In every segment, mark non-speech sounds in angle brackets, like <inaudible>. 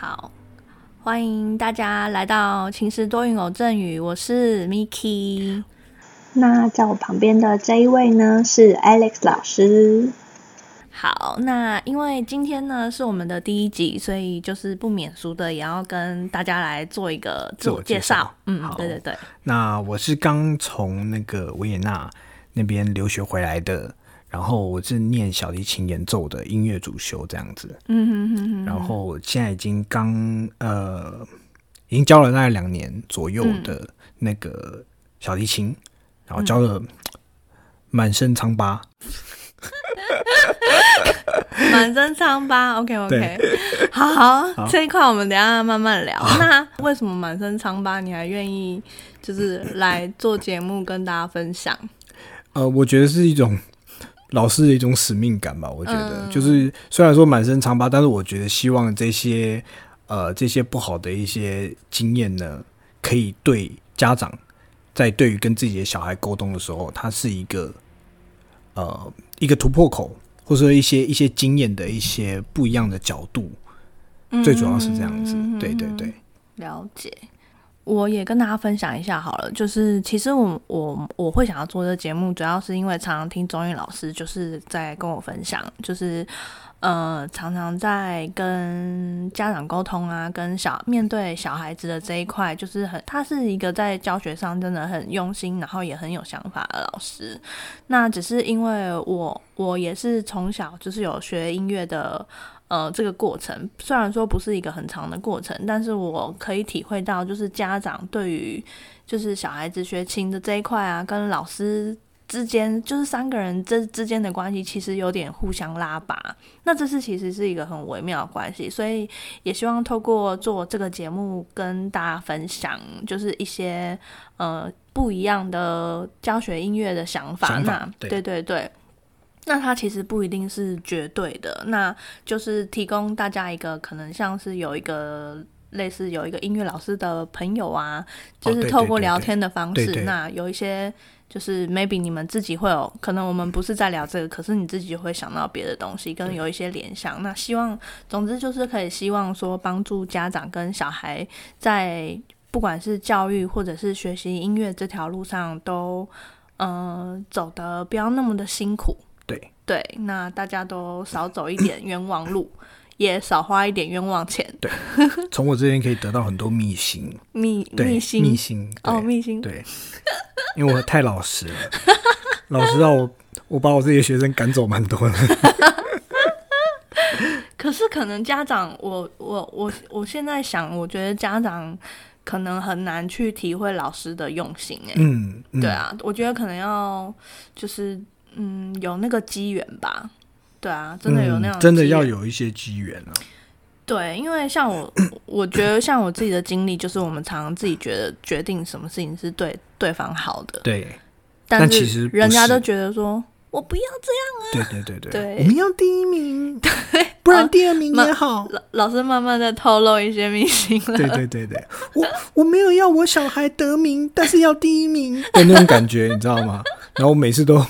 好，欢迎大家来到晴时多云偶阵雨，我是 Miki。那在我旁边的这一位呢是 Alex 老师。好，那因为今天呢是我们的第一集，所以就是不免俗的也要跟大家来做一个自我介绍。嗯，对对对。那我是刚从那个维也纳那边留学回来的，然后我是念小提琴演奏的音乐主修这样子。嗯哼哼哼。然后现在已经刚呃，已经教了大概两年左右的那个小提琴，然后教了满身疮疤。满身疮疤，OK OK，好，这一块我们等下慢慢聊。那为什么满身疮疤你还愿意就是来做节目跟大家分享？呃，我觉得是一种老师的一种使命感吧。我觉得就是虽然说满身疮疤，但是我觉得希望这些呃这些不好的一些经验呢，可以对家长在对于跟自己的小孩沟通的时候，它是一个呃一个突破口。或者说一些一些经验的一些不一样的角度，最主要是这样子。对对对，了解。我也跟大家分享一下好了，就是其实我我我会想要做这节目，主要是因为常常听中医老师就是在跟我分享，就是。呃，常常在跟家长沟通啊，跟小面对小孩子的这一块，就是很，他是一个在教学上真的很用心，然后也很有想法的老师。那只是因为我，我也是从小就是有学音乐的，呃，这个过程虽然说不是一个很长的过程，但是我可以体会到，就是家长对于就是小孩子学琴的这一块啊，跟老师。之间就是三个人这之间的关系，其实有点互相拉拔。那这是其实是一个很微妙的关系，所以也希望透过做这个节目跟大家分享，就是一些呃不一样的教学音乐的想法。那对对对，那它其实不一定是绝对的，那就是提供大家一个可能像是有一个类似有一个音乐老师的朋友啊，就是透过聊天的方式，那有一些。就是 maybe 你们自己会有可能，我们不是在聊这个，可是你自己会想到别的东西，跟有一些联想。那希望，总之就是可以希望说，帮助家长跟小孩在不管是教育或者是学习音乐这条路上，都嗯走得不要那么的辛苦。对对，那大家都少走一点冤枉路。也少花一点冤枉钱。对，<laughs> 从我这边可以得到很多秘辛。秘秘辛，秘辛哦，秘辛。对，因为我太老实了，<laughs> 老实到我我把我自己的学生赶走蛮多的。<laughs> 可是可能家长，我我我我现在想，我觉得家长可能很难去体会老师的用心。哎，嗯，对啊，我觉得可能要就是嗯有那个机缘吧。对啊，真的有那样，真的要有一些机缘啊。对，因为像我，<coughs> 我觉得像我自己的经历，就是我们常常自己觉得决定什么事情是对对方好的，对，但其实人家都觉得说我不要这样啊。对对对对，<laughs> 我们要第一名，<laughs> 对，不然第二名也好。老老师慢慢在透露一些明星了。对对对对，我我没有要我小孩得名，但是要第一名 <laughs> 的那种感觉，你知道吗？然后我每次都。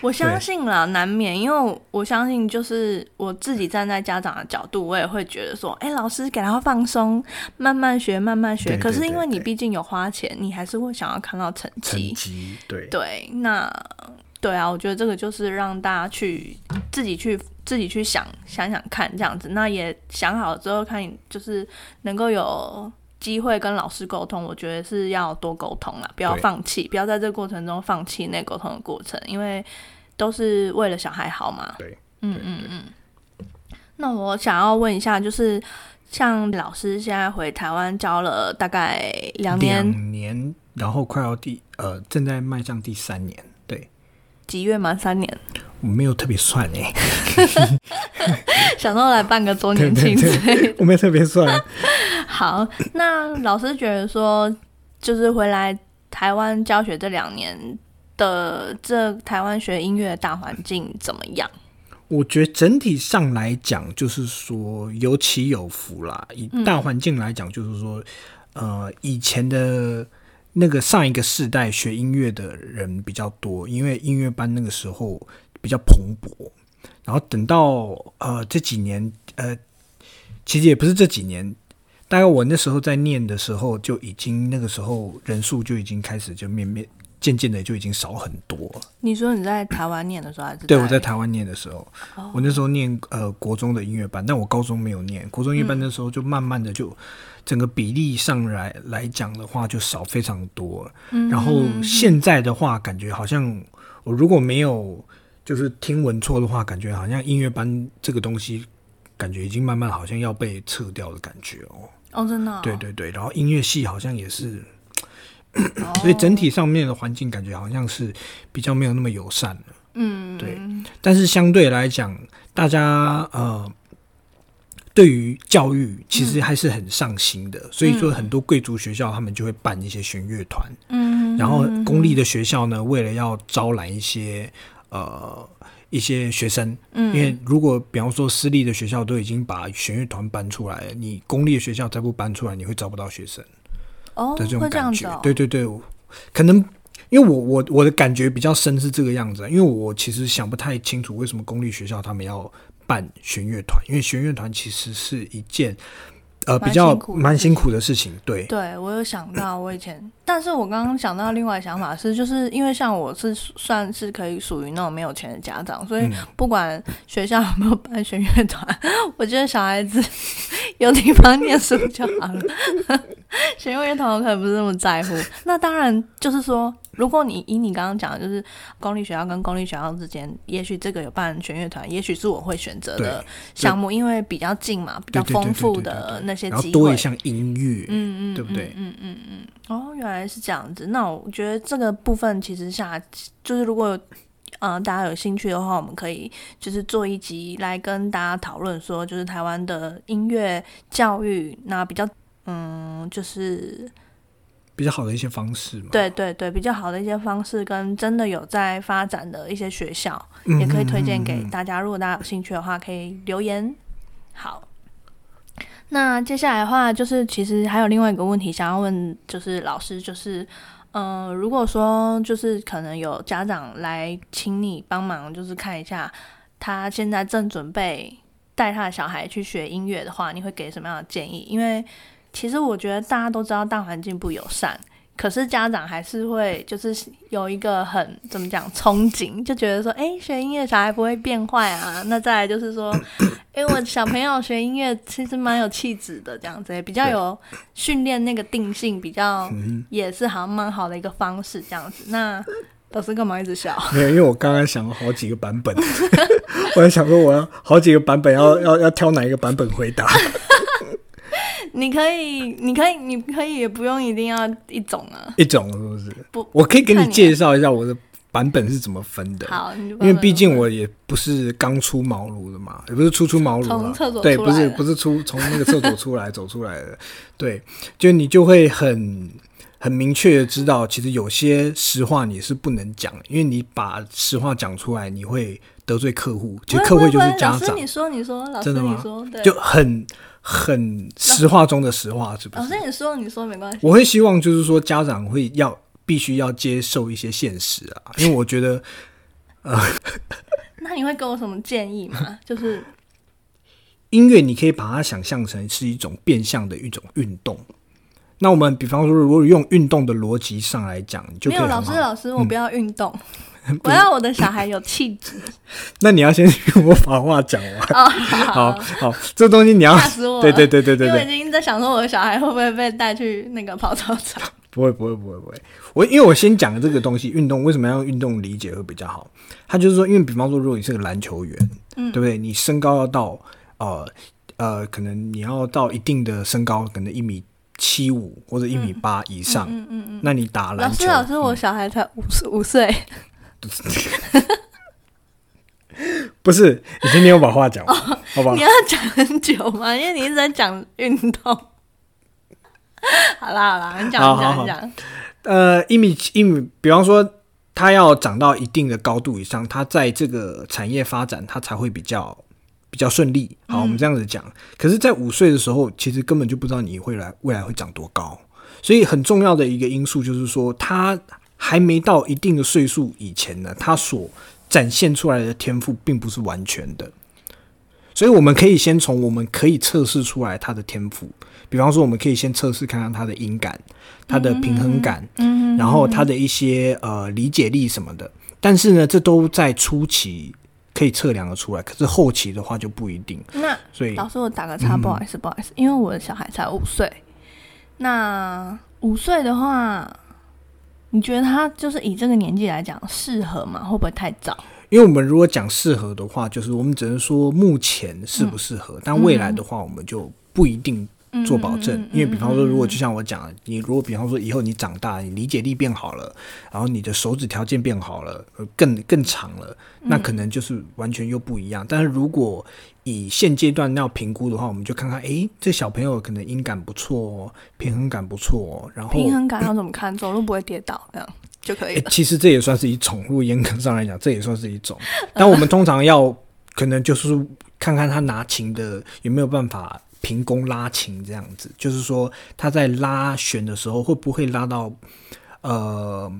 我相信啦，难免，因为我相信，就是我自己站在家长的角度，我也会觉得说，哎，老师给他放松，慢慢学，慢慢学。可是因为你毕竟有花钱，你还是会想要看到成绩。成绩，对对，那对啊，我觉得这个就是让大家去自己去自己去想想想看，这样子，那也想好了之后，看就是能够有。机会跟老师沟通，我觉得是要多沟通啦，不要放弃，不要在这个过程中放弃那沟通的过程，因为都是为了小孩好嘛。对，嗯嗯嗯。那我想要问一下，就是像老师现在回台湾教了大概两年，两年，然后快要第呃正在迈向第三年，对，几月满三年？我没有特别算哎，<laughs> 想到来办个周年庆，<laughs> 我没有特别算。好，那老师觉得说，就是回来台湾教学这两年的这台湾学音乐的大环境怎么样？我觉得整体上来讲，就是说有起有伏啦。以大环境来讲，就是说，呃，以前的那个上一个世代学音乐的人比较多，因为音乐班那个时候比较蓬勃。然后等到呃这几年呃。其实也不是这几年，大概我那时候在念的时候就已经那个时候人数就已经开始就面面渐渐的就已经少很多了。你说你在台湾念的时候还是？对，我在台湾念的时候，哦我那时候念呃国中的音乐班，但我高中没有念。国中音乐嗯班那时候就慢慢的就整个比例上来来讲的话就少非常多了。嗯然后现在的话，感觉好像我如果没有就是听闻错的话，感觉好像音乐班这个东西，感觉已经慢慢好像要被撤掉的感觉哦。哦，真的哦、对对对，然后音乐系好像也是，<clears throat> 哦。<clears throat> 所以整体上面的环境感觉好像是比较没有那么友善了。嗯，对但是相对来讲，大家呃，对于教育其实还是很上心的，所以说很多贵族学校他们就会办一些弦乐团，嗯，然后公立的学校呢，为了要招揽一些呃一些学生，嗯，因为如果比方说私立的学校都已经把弦乐团搬出来了，你公立的学校再不搬出来，你会招不到学生哦的这种感觉。哦，对对对，可能因为我我我的感觉比较深是这个样子啊，因为我其实想不太清楚为什么公立学校他们要办弦乐团，因为弦乐团其实是一件呃比较蛮辛苦的事情，对。对，我有想到我以前，但是我刚刚想到另外想法是，就是因为像我是算是可以属于那种没有钱的家长，所以嗯不管学校有没有办弦乐团，<laughs> 我觉得小孩子 <laughs> 有地方念书就好了。<laughs> 弦乐团我可能不是那么在乎。那当然就是说，如果你以你刚刚讲的，就是公立学校跟公立学校之间，也许这个有办弦乐团，也许是我会选择的项目，因为比较近嘛，比较丰富的那些机会然后多一。项音乐，嗯嗯，对不对嗯嗯嗯嗯。哦，原来是这样子。那我觉得这个部分其实下就是如果呃大家有兴趣的话，我们可以就是做一集来跟大家讨论说，就是台湾的音乐教育那比较嗯就是比较好的一些方式嘛。对对对比较好的一些方式，跟真的有在发展的一些学校，嗯，也可以推荐给大家。如果大家有兴趣的话，可以留言。好，那接下来的话，就是其实还有另外一个问题想要问，就是老师，就是嗯、呃如果说就是可能有家长来请你帮忙，就是看一下他现在正准备带他的小孩去学音乐的话，你会给什么样的建议？因为其实我觉得大家都知道大环境不友善，可是家长还是会就是有一个很怎么讲憧憬，就觉得说，哎、学音乐小孩不会变坏啊。那再来就是说，哎、我小朋友学音乐其实蛮有气质的，这样子比较有训练那个定性，比较嗯也是好像蛮好的一个方式，这样子。那老师干嘛一直笑？<laughs> 没有，因为我刚刚想了好几个版本，<laughs> 我在想说我要好几个版本要要要挑哪一个版本回答。你可以，你可以，你可以，也不用一定要一种啊。一种是不是？不我可以给你介绍一下我的版本是怎么分的。好，你因为毕竟我也不是刚出茅庐的嘛，也不是初出茅庐了从厕所对，不是不是出从那个厕所出来走出来的，对，就你就会很很明确的知道，其实有些实话你是不能讲，因为你把实话讲出来，你会得罪客户，其实客户就是家长老师你，说，你说，老师真的吗你说，对，就很很实话中的实话，是不是老师？你说，你说没关系。我会希望就是说家长会要必须要接受一些现实啊，因为我觉得。呃 <laughs> 那你会给我什么建议吗？<laughs> 就是音乐，你可以把它想象成是一种变相的一种运动。那我们比方说，如果用运动的逻辑上来讲，就没有老师。老师，我不要运动，<laughs> 我要我的小孩有气质。<laughs> 那你要先听我把话讲完。哦，好 <laughs> 好，这东西你要吓死我了！对对对对对对，因为我已经在想说，我的小孩会不会被带去那个跑操场？不会不会不会不会。我因为我先讲这个东西，运动为什么要用运动理解会比较好？他就是说，因为比方说，如果你是个篮球员，嗯对不对？你身高要到呃呃，可能你要到一定的身高，可能一米七五或者一米八以上，嗯嗯嗯。那你打老篮球，师，老师，我小孩才五十五岁，<laughs> 不是，你今天我把话讲完，好不好哦你？要讲很久吗？因为你一直在讲运动。<laughs> 好啦好啦，你讲你讲你讲。呃，一米一米，比方说他要长到一定的高度以上，他在这个产业发展，他才会比较比较顺利。好，我们这样子讲。可是，在五岁的时候，其实根本就不知道你会来未来会长多高，所以很重要的一个因素就是说，他还没到一定的岁数以前呢，他所展现出来的天赋并不是完全的。所以我们可以先从我们可以测试出来他的天赋，比方说我们可以先测试看看他的音感、他的平衡感，嗯，然后他的一些呃理解力什么的。但是呢，这都在初期可以测量的出来，可是后期的话就不一定。那所以老师，我打个叉，不好意思，不好意思，因为我的小孩才五岁。那五岁的话，你觉得他就是以这个年纪来讲适合吗？会不会太早？因为我们如果讲适合的话，就是我们只能说目前适不适合，但未来的话，我们就不一定做保证。因为比方说，如果就像我讲的，你如果比方说以后你长大，你理解力变好了，然后你的手指条件变好了，呃更更长了，那可能就是完全又不一样。但是如果以现阶段要评估的话，我们就看看，诶，这小朋友可能音感不错哦，平衡感不错哦，然后平衡感要怎么看？走路不会跌倒，这样就可以。<laughs> 其实这也算是一种，如果严格上来讲，这也算是一种。<laughs> 但我们通常要可能就是看看他拿琴的有没有办法凭弓拉琴这样子，就是说他在拉弦的时候会不会拉到呃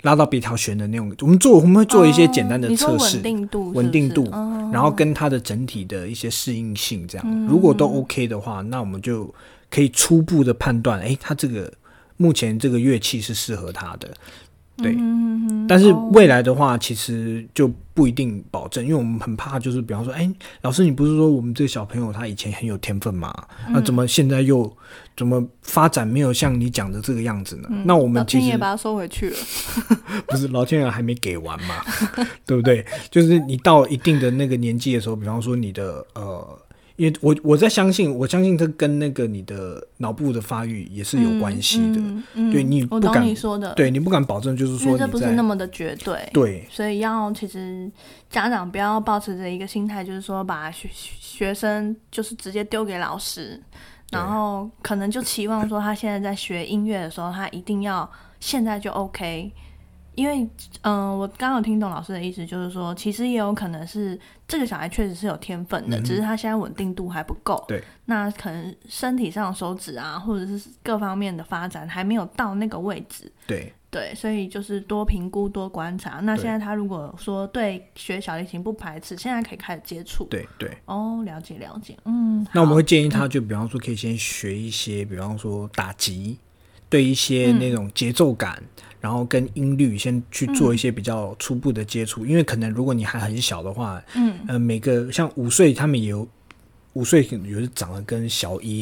拉到别条弦的那种。我们做我们会做一些简单的测试，稳定度是是，稳定度哦。然后跟它的整体的一些适应性这样，嗯如果都 OK 的话，那我们就可以初步的判断，诶，它这个目前这个乐器是适合他的，对。嗯但是哦未来的话，其实就不一定保证，因为我们很怕，就是比方说，哎、老师，你不是说我们这个小朋友他以前很有天分吗？那、嗯怎么现在又怎么发展没有像你讲的这个样子呢？那我们其实天爷把它收回去了。<laughs> 不是老天爷还没给完嘛，对不对？就是你到一定的那个年纪的时候，比方说你的呃，因为我我在相信，我相信这跟那个你的脑部的发育也是有关系的。嗯嗯对你我懂不敢你说的，对你不敢保证，就是因说你这不是那么的绝对。对所以要其实家长不要保持着一个心态，就是说把学学生就是直接丢给老师，然后可能就期望说他现在在学音乐的时候，他一定要现在就 OK。因为，嗯、我刚刚有听懂老师的意思，就是说，其实也有可能是这个小孩确实是有天分的，嗯只是他现在稳定度还不够。对，那可能身体上手指啊，或者是各方面的发展还没有到那个位置。对对，所以就是多评估、多观察。那现在他如果说对学小提琴不排斥，现在可以开始接触。对对。哦，了解了解，嗯，那我们会建议他，就比方说可以先学一些，比方说打击，对一些嗯那种节奏感，然后跟音律先去做一些比较初步的接触。因为可能如果你还很小的话，嗯呃，每个像五岁他们也有五岁有的长得跟小一